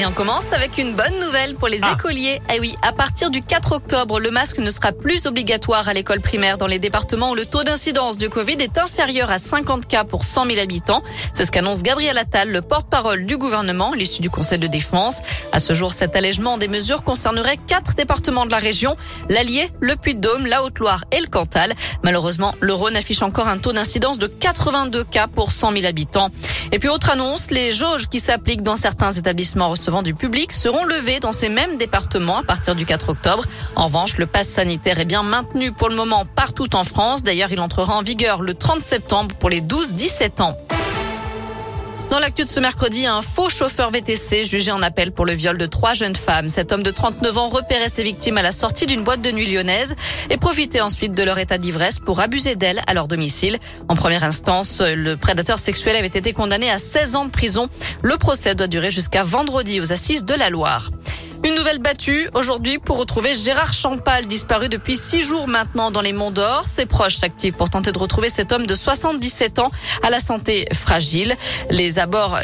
Et on commence avec une bonne nouvelle pour les Ah. écoliers. Eh oui, à partir du 4 octobre, le masque ne sera plus obligatoire à l'école primaire dans les départements où le taux d'incidence du Covid est inférieur à 50 cas pour 100 000 habitants. C'est ce qu'annonce Gabriel Attal, le porte-parole du gouvernement, l'issue du Conseil de défense. À ce jour, cet allègement des mesures concernerait quatre départements de la région, l'Allier, le Puy-de-Dôme, la Haute-Loire et le Cantal. Malheureusement, le Rhône affiche encore un taux d'incidence de 82 cas pour 100 000 habitants. Et puis autre annonce, les jauges qui s'appliquent dans certains établissements recevant du public seront levées dans ces mêmes départements à partir du 4 octobre. En revanche, le pass sanitaire est bien maintenu pour le moment partout en France. D'ailleurs, il entrera en vigueur le 30 septembre pour les 12-17 ans. Dans l'actu de ce mercredi, un faux chauffeur VTC jugé en appel pour le viol de trois jeunes femmes. Cet homme de 39 ans repérait ses victimes à la sortie d'une boîte de nuit lyonnaise et profitait ensuite de leur état d'ivresse pour abuser d'elles à leur domicile. En première instance, le prédateur sexuel avait été condamné à 16 ans de prison. Le procès doit durer jusqu'à vendredi aux assises de la Loire. Une nouvelle battue aujourd'hui pour retrouver Gérard Champal, disparu depuis six jours maintenant dans les Monts d'Or. Ses proches s'activent pour tenter de retrouver cet homme de 77 ans à la santé fragile. Les abords,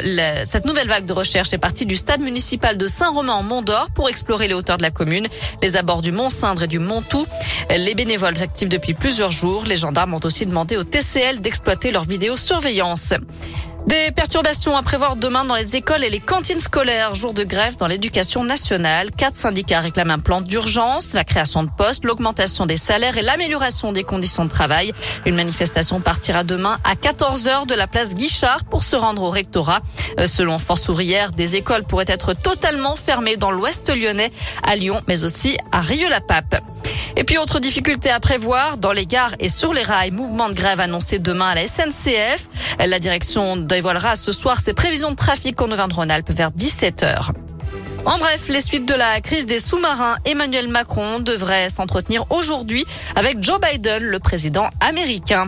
cette nouvelle vague de recherche est partie du stade municipal de Saint-Romain en Mont d'Or pour explorer les hauteurs de la commune, les abords du Mont Cindre et du Mont Tout. Les bénévoles s'activent depuis plusieurs jours. Les gendarmes ont aussi demandé au TCL d'exploiter leur vidéosurveillance. Des perturbations à prévoir demain dans les écoles et les cantines scolaires. Jour de grève dans l'éducation nationale. Quatre syndicats réclament un plan d'urgence, la création de postes, l'augmentation des salaires et l'amélioration des conditions de travail. Une manifestation partira demain à 14h de la place Guichard pour se rendre au rectorat. Euh, Selon Force ouvrière, des écoles pourraient être totalement fermées dans l'ouest lyonnais, à Lyon, mais aussi à Rieux-la-Pape. Et puis autre difficulté à prévoir dans les gares et sur les rails, mouvement de grève annoncé demain à la SNCF. La direction dévoilera ce soir ses prévisions de trafic en Auvergne-Rhône-Alpes vers 17h. En bref, les suites de la crise des sous-marins, Emmanuel Macron devrait s'entretenir aujourd'hui avec Joe Biden, le président américain.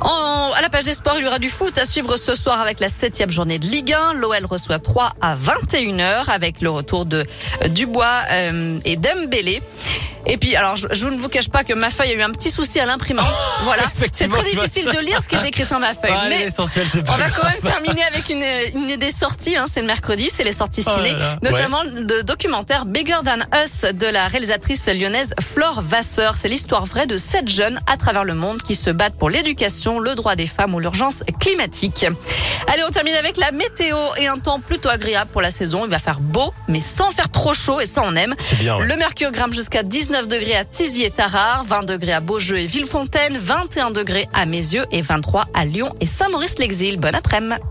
En- à la page des sports, il y aura du foot à suivre ce soir avec la septième journée de Ligue 1. L'OL reçoit 3 à 21h avec le retour de Dubois euh, et Dembélé. Et puis, alors, je, je ne vous cache pas que ma feuille a eu un petit souci à l'imprimante. voilà. C'est très difficile de lire ce qui est écrit sur ma feuille. Mais on va quand même terminer avec une, une idée sortie. Hein, c'est le mercredi, c'est les sorties Oh là ciné, là. notamment le documentaire Bigger Than Us de la réalisatrice lyonnaise Flore Vasseur. C'est l'histoire vraie de sept jeunes à travers le monde qui se battent pour l'éducation, le droit des femmes ou l'urgence climatique. Allez, on termine avec la météo et un temps plutôt agréable pour la saison. Il va faire beau, mais sans faire trop chaud et ça on aime. C'est bien, ouais. Le mercure grimpe jusqu'à 19 degrés à Tizy et Tarare, 20 degrés à Beaujeu et Villefontaine, 21 degrés à Mézieux et 23 à Lyon et Saint-Maurice-l'Exil. Bon après-midi.